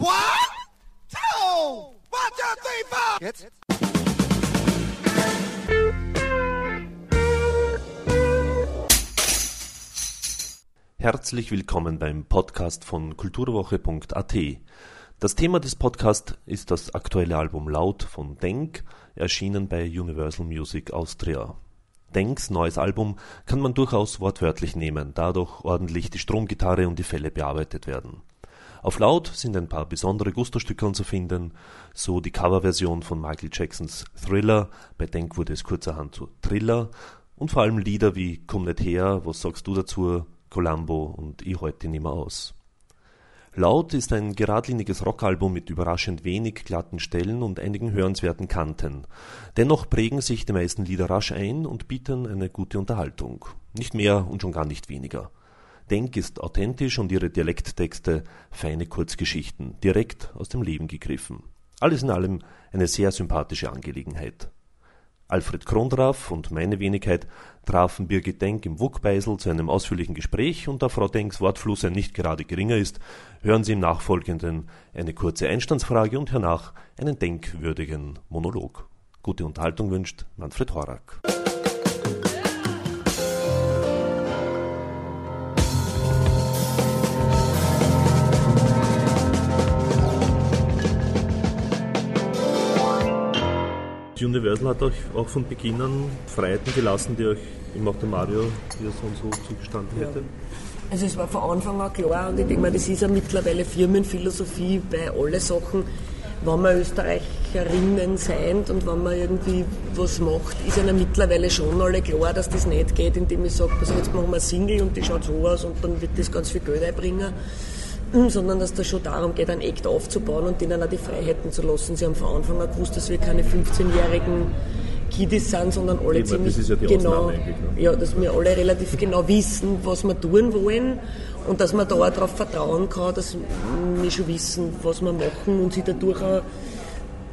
One, two, one, two, three, four. Jetzt? Herzlich willkommen beim Podcast von kulturwoche.at. Das Thema des Podcasts ist das aktuelle Album Laut von Denk, erschienen bei Universal Music Austria. Denks neues Album kann man durchaus wortwörtlich nehmen, da doch ordentlich die Stromgitarre und die Fälle bearbeitet werden. Auf Laut sind ein paar besondere Gusto-Stückeln zu finden, so die Coverversion von Michael Jacksons Thriller, bei Denk wurde es kurzerhand zu Thriller, und vor allem Lieder wie Komm nicht her, was sagst du dazu, Columbo und Ich heute nimmer aus. Laut ist ein geradliniges Rockalbum mit überraschend wenig glatten Stellen und einigen hörenswerten Kanten. Dennoch prägen sich die meisten Lieder rasch ein und bieten eine gute Unterhaltung. Nicht mehr und schon gar nicht weniger. Denk ist authentisch und ihre Dialekttexte feine Kurzgeschichten, direkt aus dem Leben gegriffen. Alles in allem eine sehr sympathische Angelegenheit. Alfred Krondraff und meine Wenigkeit trafen Birgit Denk im Wuckbeisel zu einem ausführlichen Gespräch und da Frau Denks Wortfluss ein nicht gerade geringer ist, hören Sie im Nachfolgenden eine kurze Einstandsfrage und hernach einen denkwürdigen Monolog. Gute Unterhaltung wünscht Manfred Horak. Universal hat euch auch von Beginn an Freiheiten gelassen, die euch im auch der Mario hier so und so zugestanden hätte? Also es war von Anfang an klar und ich denke mal, das ist ja mittlerweile Firmenphilosophie bei allen Sachen, wenn man Österreicherinnen seid und wenn man irgendwie was macht, ist ja mittlerweile schon alle klar, dass das nicht geht, indem ich sage, also jetzt machen wir Single und die schaut so aus und dann wird das ganz viel Geld einbringen sondern dass es da schon darum geht, ein Act aufzubauen und denen auch die Freiheiten zu lassen. Sie haben von Anfang an gewusst, dass wir keine 15-jährigen Kiddies sind, sondern alle Eben, ziemlich ja genau, ne? ja, dass wir alle relativ genau wissen, was wir tun wollen und dass man da auch darauf vertrauen kann, dass wir schon wissen, was wir machen und sie dadurch auch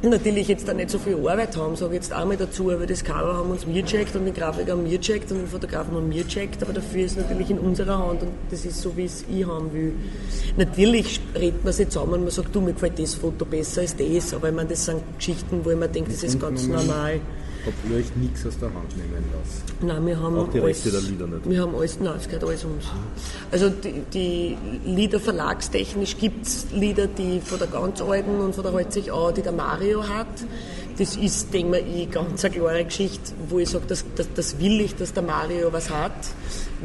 natürlich jetzt da nicht so viel Arbeit haben, sage ich jetzt einmal dazu, weil das Cover haben uns wir checkt und den Grafiker haben wir checkt und den Fotografen haben wir checkt, aber dafür ist es natürlich in unserer Hand und das ist so, wie es ich haben will. Natürlich redet man sich zusammen und man sagt, du, mir gefällt das Foto besser als das, aber ich meine, das sind Geschichten, wo ich mir denke, das ist ganz normal. Ihr euch nichts aus der Hand nehmen lassen? Nein, wir haben Auch die alles, Rechte der Lieder nicht? Wir haben alles, nein, es gehört alles uns. Also die, die Lieder verlagstechnisch gibt es Lieder, die von der ganz alten und von der hält sich auch, die der Mario hat. Das ist, denke ich, ganz eine klare Geschichte, wo ich sage, das, das, das will ich, dass der Mario was hat,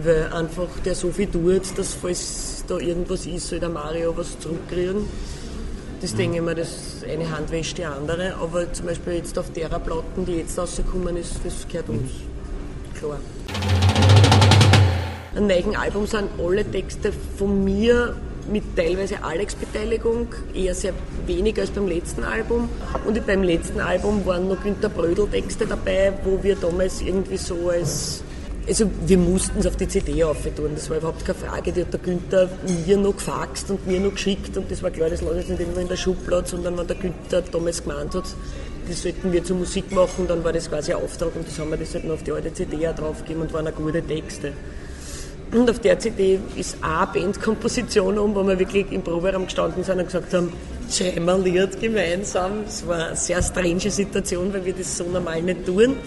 weil einfach der so viel tut, dass falls da irgendwas ist, soll der Mario was zurückkriegen. Das ich mir, das eine Hand wäscht die andere, aber zum Beispiel jetzt auf derer Platten, die jetzt rausgekommen ist, das gehört uns. Klar. Am neuen Album sind alle Texte von mir mit teilweise Alex-Beteiligung, eher sehr weniger als beim letzten Album. Und beim letzten Album waren noch Günter Brödel-Texte dabei, wo wir damals irgendwie so als also wir mussten es auf die CD auftun, das war überhaupt keine Frage. Die hat der Günther mir noch gefaxt und mir noch geschickt und das war klar, das lag jetzt nicht immer in der Schublade, sondern wenn der Günther damals gemeint hat, das sollten wir zur Musik machen, dann war das quasi ein Auftrag und das haben wir das halt noch auf die alte CD auch draufgegeben und waren auch gute Texte. Und auf der CD ist eine Bandkomposition um, wo wir wirklich im Proberaum gestanden sind und gesagt haben, schreiben wir Lied gemeinsam. Es war eine sehr strange Situation, weil wir das so normal nicht tun.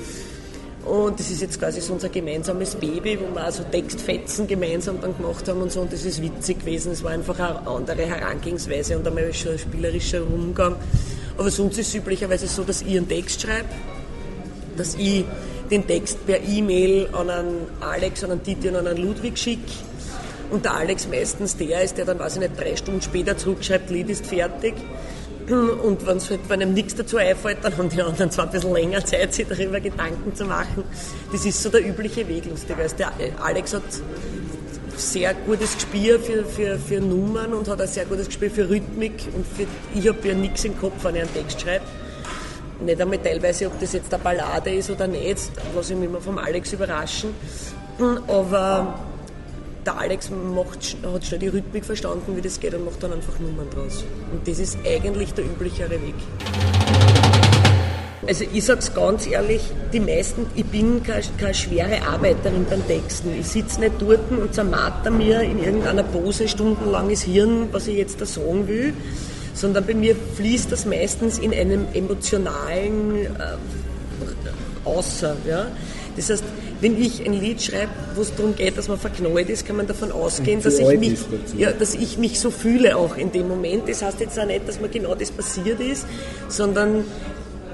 Und das ist jetzt quasi so unser gemeinsames Baby, wo wir also Textfetzen gemeinsam dann gemacht haben und so. Und das ist witzig gewesen. Es war einfach eine andere Herangehensweise und einmal ein spielerischer Umgang. Aber sonst ist es üblicherweise so, dass ich einen Text schreibe, dass ich den Text per E-Mail an einen Alex, an einen Titi und an einen Ludwig schicke. Und der Alex meistens der ist, der dann, weiß ich nicht, drei Stunden später zurückschreibt, Lied ist fertig. Und wenn es halt bei einem nichts dazu einfällt, dann haben die anderen zwar ein bisschen länger Zeit, sich darüber Gedanken zu machen. Das ist so der übliche Weg, lustigerweise. Der Alex hat sehr gutes Gespür für, für, für Nummern und hat ein sehr gutes Gespür für Rhythmik. Und für, ich habe ja nichts im Kopf, wenn ich einen Text schreibe. Nicht einmal teilweise, ob das jetzt eine Ballade ist oder nicht, lasse ich mich immer vom Alex überraschen. Aber der Alex macht, hat schon die Rhythmik verstanden, wie das geht und macht dann einfach Nummern draus. Und das ist eigentlich der üblichere Weg. Also ich sage es ganz ehrlich, die meisten, ich bin keine, keine schwere Arbeiterin beim Texten. Ich sitze nicht dort und zermarter mir in irgendeiner Pose stundenlanges Hirn, was ich jetzt da sagen will, sondern bei mir fließt das meistens in einem emotionalen äh, Außer. Ja? Das heißt, wenn ich ein Lied schreibe, wo es darum geht, dass man verknallt ist, kann man davon ausgehen, dass ich, mich, ja, dass ich mich so fühle auch in dem Moment. Das heißt jetzt auch nicht, dass mir genau das passiert ist, sondern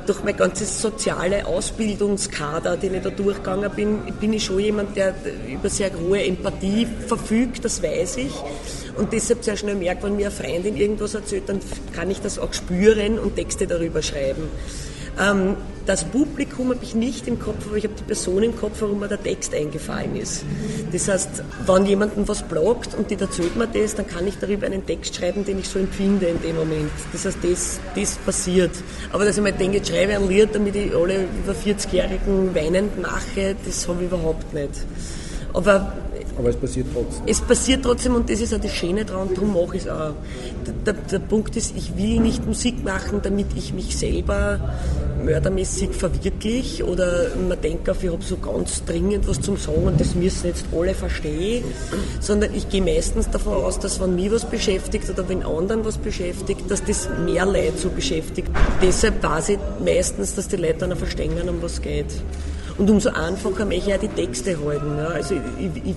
durch mein ganzes soziale Ausbildungskader, den ich da durchgegangen bin, bin ich schon jemand, der über sehr hohe Empathie verfügt, das weiß ich. Und deshalb sehr schnell merkt, wenn mir eine Freundin irgendwas erzählt, dann kann ich das auch spüren und Texte darüber schreiben. Ähm, das Publikum habe ich nicht im Kopf, aber ich habe die Person im Kopf, warum mir der Text eingefallen ist. Das heißt, wenn jemandem was bloggt und die erzählt mir das, dann kann ich darüber einen Text schreiben, den ich so empfinde in dem Moment. Das heißt, das, das passiert. Aber dass ich mir denke, ich schreibe ein Lied, damit ich alle über 40-Jährigen weinend mache, das habe ich überhaupt nicht. Aber aber es passiert trotzdem. Es passiert trotzdem und das ist auch das Schöne daran, darum mache ich es auch. Der, der, der, Punkt ist, ich will nicht Musik machen, damit ich mich selber mördermäßig verwirkliche oder man denkt auf, ich habe so ganz dringend was zum Sagen und das müssen jetzt alle verstehen, sondern ich gehe meistens davon aus, dass wenn mich was beschäftigt oder wenn anderen was beschäftigt, dass das mehr Leute so beschäftigt. Deshalb weiß ich meistens, dass die Leute dann auch verstehen, um was geht. Und umso einfacher möchte ich auch die Texte halten. Ja. Also ich, ich,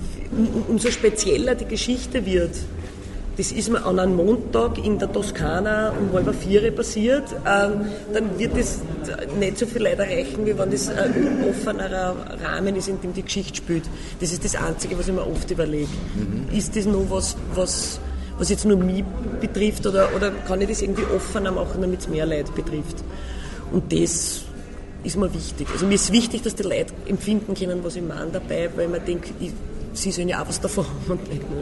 umso spezieller die Geschichte wird. Das ist mir an einem Montag in der Toskana um halb vier passiert, ähm, dann wird es nicht so viel Leute erreichen, wie wenn das ein offenerer Rahmen ist, in dem die Geschichte spielt. Das ist das Einzige, was ich mir oft überlege. Mhm. Ist das noch was, was, was jetzt nur mich betrifft oder, oder kann ich das irgendwie offener machen, damit es mehr Leute betrifft? Und das ist mir wichtig. Also mir ist wichtig, dass die Leute empfinden können, was ich meine dabei, weil man denkt, ich, sie sollen ja auch was davon haben und nicht nur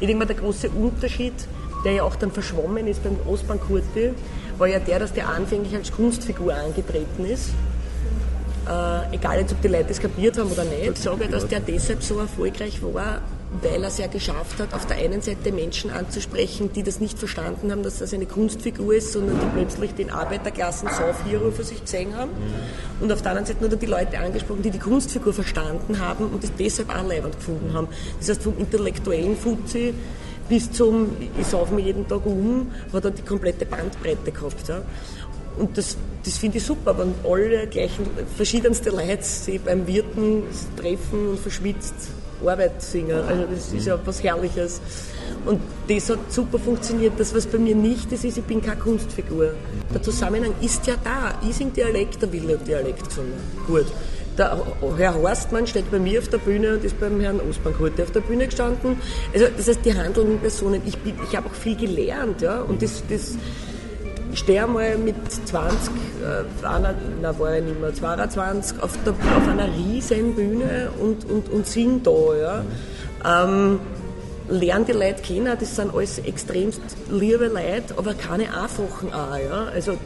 ich. denke mal, der große Unterschied, der ja auch dann verschwommen ist beim Ostbank Kurti, war ja der, dass der anfänglich als Kunstfigur angetreten ist. Äh, egal jetzt, ob die Leute das kapiert haben oder nicht. Ich sage, dass der deshalb so erfolgreich war, weil er es ja geschafft hat, auf der einen Seite Menschen anzusprechen, die das nicht verstanden haben, dass das eine Kunstfigur ist, sondern die plötzlich den Arbeiterklassen Saufhero für sich gesehen haben. Und auf der anderen Seite nur die Leute angesprochen, die die Kunstfigur verstanden haben und das deshalb auch leibend gefunden haben. Das heißt, vom intellektuellen Fuzzi bis zum, ich sauf mich jeden Tag um, hat er die komplette Bandbreite gehabt. Ja. Und das, das finde ich super, wenn alle gleichen, verschiedenste Leute sich beim Wirten treffen und verschwitzt Arbeit singen. Also das ist ja was Herrliches. Und das hat super funktioniert. Das, was bei mir nicht ist, ist, ich bin keine Kunstfigur. Der Zusammenhang ist ja da. Ich singe Dialekt, der Wille hat Dialekt gesungen. Gut. Der Herr Horstmann steht bei mir auf der Bühne und ist beim Herrn Osbank heute auf der Bühne gestanden. Also das heißt, die handelnden Personen, ich, ich habe auch viel gelernt. Ja? Und das, das stehe einmal mit 20, äh, einer, na war ich nicht mehr, 22, auf, der, auf einer riesen Bühne und, und, und singe da. Ja. Ähm, lerne die Leute kennen, das sind alles extremst liebe Leute, aber keine einfachen auch. Ja. Also,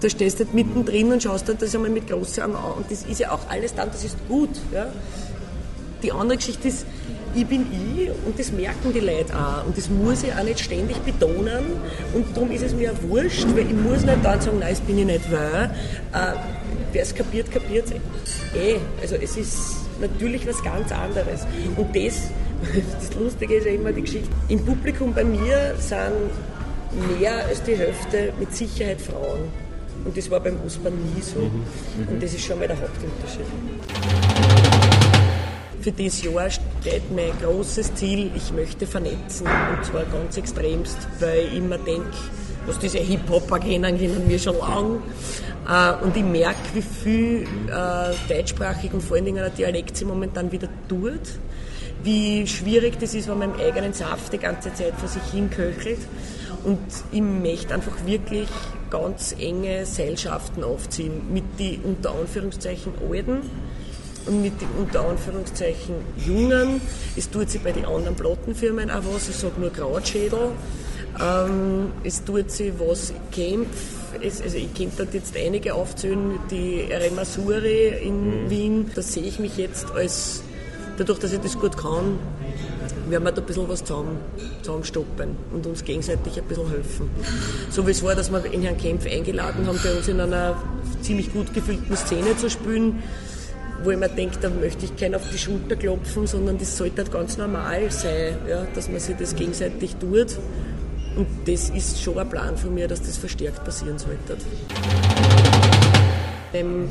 da stehst du halt mittendrin und schaust dir das einmal mit großen Augen an und das ist ja auch alles dann, das ist gut. Ja. Die andere Geschichte ist, ich bin ich und das merken die Leute auch. Und das muss ich auch nicht ständig betonen. Und darum ist es mir auch wurscht, weil ich muss nicht dann sagen, nein, das bin ich nicht, weil äh, wer es kapiert, kapiert es eh. Also es ist natürlich was ganz anderes. Und das, das Lustige ist ja immer die Geschichte. Im Publikum bei mir sind mehr als die Hälfte mit Sicherheit Frauen. Und das war beim Ostbahn nie so. Mhm. Und das ist schon mal der Hauptunterschied. Für dieses Jahr steht mein großes Ziel, ich möchte vernetzen und zwar ganz extremst, weil ich immer denke, was diese Hip-Hopper kennen, kennen wir schon lang. Äh, und ich merke, wie viel äh, deutschsprachig und vor allen Dingen der Dialekt sich momentan wieder tut. Wie schwierig das ist, wenn man im eigenen Saft die ganze Zeit vor sich hin köchelt. Und ich möchte einfach wirklich ganz enge Seilschaften aufziehen mit den unter Anführungszeichen Alten und mit den unter Anführungszeichen Jungen. Es tut sich bei den anderen Plattenfirmen auch was, ich sage nur Krautschädel. Ähm, es tut sich was Camp, es, also ich könnte dort jetzt einige aufzählen, die Remasuri in mhm. Wien, da sehe ich mich jetzt als, dadurch, dass ich das gut kann, werden wir da ein bisschen was zusammen, zusammenstoppen und uns gegenseitig ein bisschen helfen. So wie es war, dass wir in Herrn Kempf eingeladen haben, bei uns in einer ziemlich gut gefüllten Szene zu spielen, wo ich mir denke, da möchte ich keinen auf die Schulter klopfen, sondern das sollte halt ganz normal sein, ja, dass man sich das gegenseitig tut. Und das ist schon ein Plan von mir, dass das verstärkt passieren sollte. Dem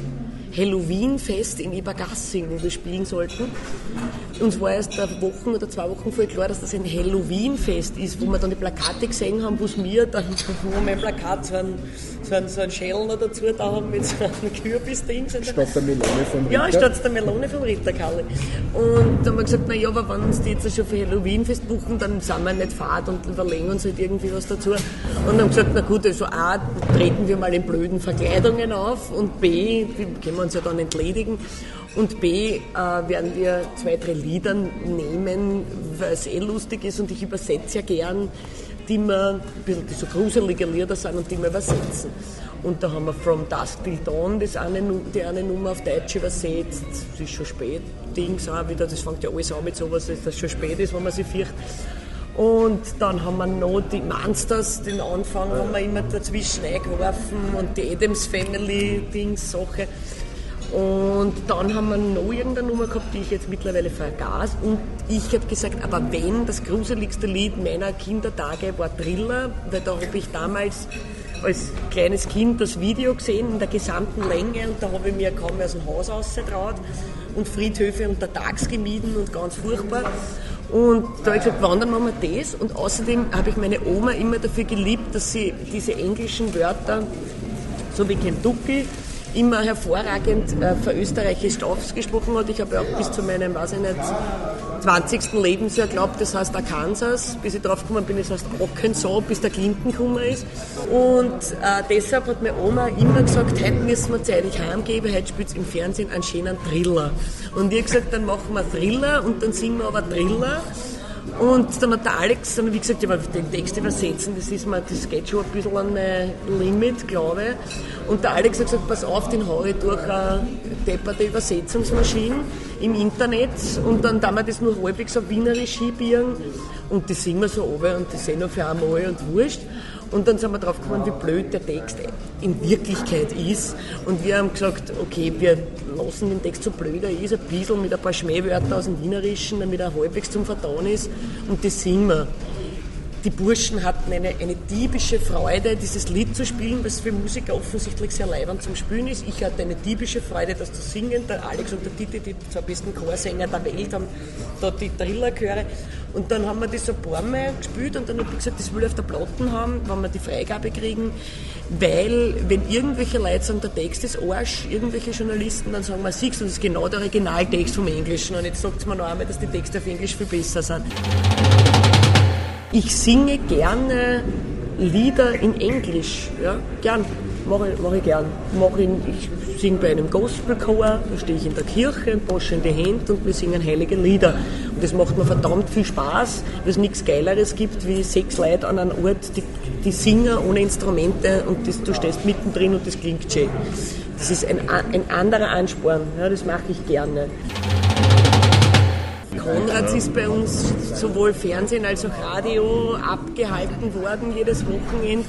Halloween-Fest in Ebergassing, wo wir spielen sollten. Uns war erst eine Woche oder zwei Wochen voll klar, dass das ein Halloween-Fest ist, wo wir dann die Plakate gesehen haben, wo es mir dann, wo mein Plakat so ein, so ein, so ein Schädel noch dazu da haben mit so einem Kürbisding. Statt der Melone vom Ritter? Ja, statt der Melone vom Ritterkalle. Und dann haben wir gesagt, naja, aber wenn uns die jetzt schon für Halloween-Fest buchen, dann sind wir nicht fad und überlegen uns halt irgendwie was dazu. Und haben gesagt, na gut, also A, treten wir mal in blöden Verkleidungen auf und B, können wir uns ja dann entledigen. Und B, äh, werden wir zwei, drei Lieder nehmen, weil es eh lustig ist und ich übersetze ja gern, die bisschen die so gruselige Lieder sind und die wir übersetzen. Und da haben wir From Dusk Till Dawn das eine, die eine Nummer auf Deutsch übersetzt. Es ist schon spät, Dings auch wieder, das fängt ja alles an mit sowas, dass es schon spät ist, wenn man sich fürchtet. Und dann haben wir noch die Monsters, den Anfang haben wir immer dazwischen eingeworfen und die Adams Family Dings Sache. Und dann haben wir noch irgendeine Nummer gehabt, die ich jetzt mittlerweile vergaß. Und ich habe gesagt, aber wenn das gruseligste Lied meiner Kindertage war Thriller, weil da habe ich damals als kleines Kind das Video gesehen in der gesamten Länge und da habe ich mir kaum mehr aus dem Haus rausgetraut und Friedhöfe untertags gemieden und ganz furchtbar. Und da habe ich gesagt, wandern machen wir das. Und außerdem habe ich meine Oma immer dafür geliebt, dass sie diese englischen Wörter, so wie Kentucky, immer hervorragend äh, verösterreichisch ausgesprochen hat. Ich habe ja auch bis zu meinem, weiß ich nicht, 20. Lebensjahr glaubt, das heißt Arkansas, bis ich drauf gekommen bin, das heißt Arkansas, bis der Clinton gekommen ist. Und äh, deshalb hat meine Oma immer gesagt, heute müssen wir zeitig heimgehen, heute spielt es im Fernsehen einen schönen Thriller. Und ich habe gesagt, dann machen wir Thriller und dann singen wir aber Thriller. Und dann hat der Alex, dann wie gesagt, ja, den Text übersetzen, das ist mir, das geht schon ein bisschen an mein Limit, glaube ich. Und der Alex hat gesagt, pass auf, den haue ich durch eine depperte Übersetzungsmaschine im Internet und dann da wir das nur halbwegs so wienerisch hinbiegen und das singen wir so runter und ist eh nur für einmal und wurscht. Und dann sind wir drauf gekommen, wie blöd der Text in Wirklichkeit ist. Und wir haben gesagt, okay, wir lassen den Text so blöd er ist, ein bisschen mit ein paar Schmähwörtern aus dem Wienerischen, damit er halbwegs zum Verdauen ist. Und das singen wir. Die Burschen hatten eine, eine diebische Freude, dieses Lied zu spielen, was für Musiker offensichtlich sehr leibend zum Spielen ist. Ich hatte eine diebische Freude, das zu singen. Der Alex und der Titi, die zwei besten Chorsänger der Welt, haben da die Trillerchöre. Und dann haben wir das ein paar Mal gespielt und dann habe ich gesagt, das will ich auf der Platten haben, wenn wir die Freigabe kriegen. Weil, wenn irgendwelche Leute sagen, der Text ist Arsch, irgendwelche Journalisten, dann sagen wir, siehst du, das ist genau der Originaltext vom Englischen. Und jetzt sagt es mir noch einmal, dass die Texte auf Englisch viel besser sind. Ich singe gerne Lieder in Englisch, ja, gern, mache ich, mach ich gern. Mach ich, ich singe bei einem Gospelchor, da stehe ich in der Kirche und in die Hände und wir singen heilige Lieder. Und das macht mir verdammt viel Spaß, weil es nichts Geileres gibt, wie sechs Leute an einem Ort, die, die singen ohne Instrumente und das, du stehst mittendrin und das klingt schön. Das ist ein, ein anderer Ansporn, ja, das mache ich gerne. Konrads ist bei uns sowohl Fernsehen als auch Radio abgehalten worden, jedes Wochenende.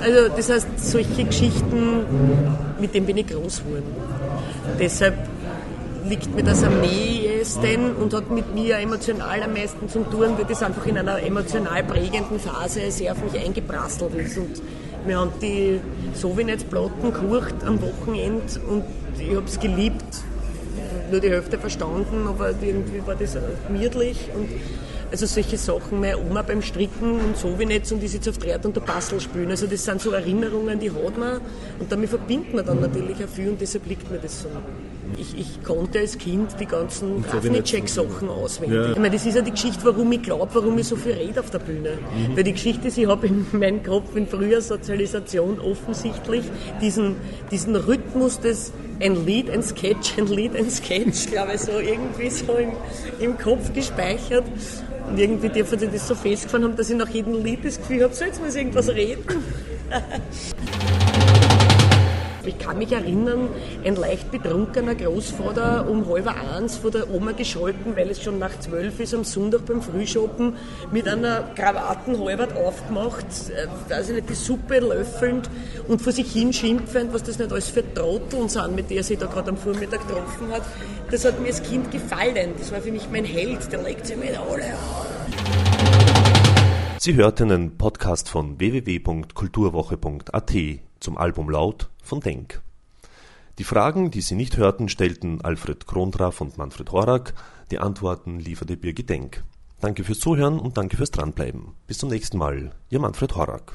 Also das heißt, solche Geschichten, mit denen bin ich groß geworden. Deshalb liegt mir das am nächsten und hat mit mir emotional am meisten zu tun, weil das einfach in einer emotional prägenden Phase sehr auf mich eingeprasselt ist. Und wir haben die Sowjetplatten gekocht am Wochenende und ich habe es geliebt, nur die Hälfte verstanden, aber irgendwie war das gemütlich und also solche Sachen, meine Oma beim Stricken und so wie nicht und die sitzt auf Draht und der Bastel spielen. Also das sind so Erinnerungen, die hat man und damit verbindet man dann natürlich auch viel und deshalb liegt mir das so. Ich, ich konnte als Kind die ganzen Grafenitschek-Sachen auswendig. Ja. Ich meine, das ist ja die Geschichte, warum ich glaube, warum ich so viel rede auf der Bühne. Mhm. Weil die Geschichte ist, ich habe in meinem Kopf in früher Sozialisation offensichtlich diesen, diesen Rhythmus des ein Lied, ein Sketch, ein Lied, ein Sketch, glaube ich, so irgendwie so im, im Kopf gespeichert. Und irgendwie dürfen sie das so festgefahren haben, dass ich nach jedem Lied das Gefühl habe, so jetzt muss ich irgendwas reden. Ich kann mich erinnern, ein leicht betrunkener Großvater um halb eins von der Oma gescholten, weil es schon nach zwölf ist am Sonntag beim Frühschoppen mit einer Krawatten halbert aufgemacht, äh, weiß ich nicht, die Suppe löffelnd und vor sich hin schimpfend, was das nicht alles für Trotteln sind, mit denen er sich da gerade am Vormittag getroffen hat. Das hat mir als Kind gefallen. Das war für mich mein Held, der legt sich mit alle Sie hörten einen Podcast von www.kulturwoche.at zum Album Laut von Denk. Die Fragen, die Sie nicht hörten, stellten Alfred Krondraff und Manfred Horak. Die Antworten lieferte Birgit Denk. Danke fürs Zuhören und danke fürs Dranbleiben. Bis zum nächsten Mal. Ihr Manfred Horak.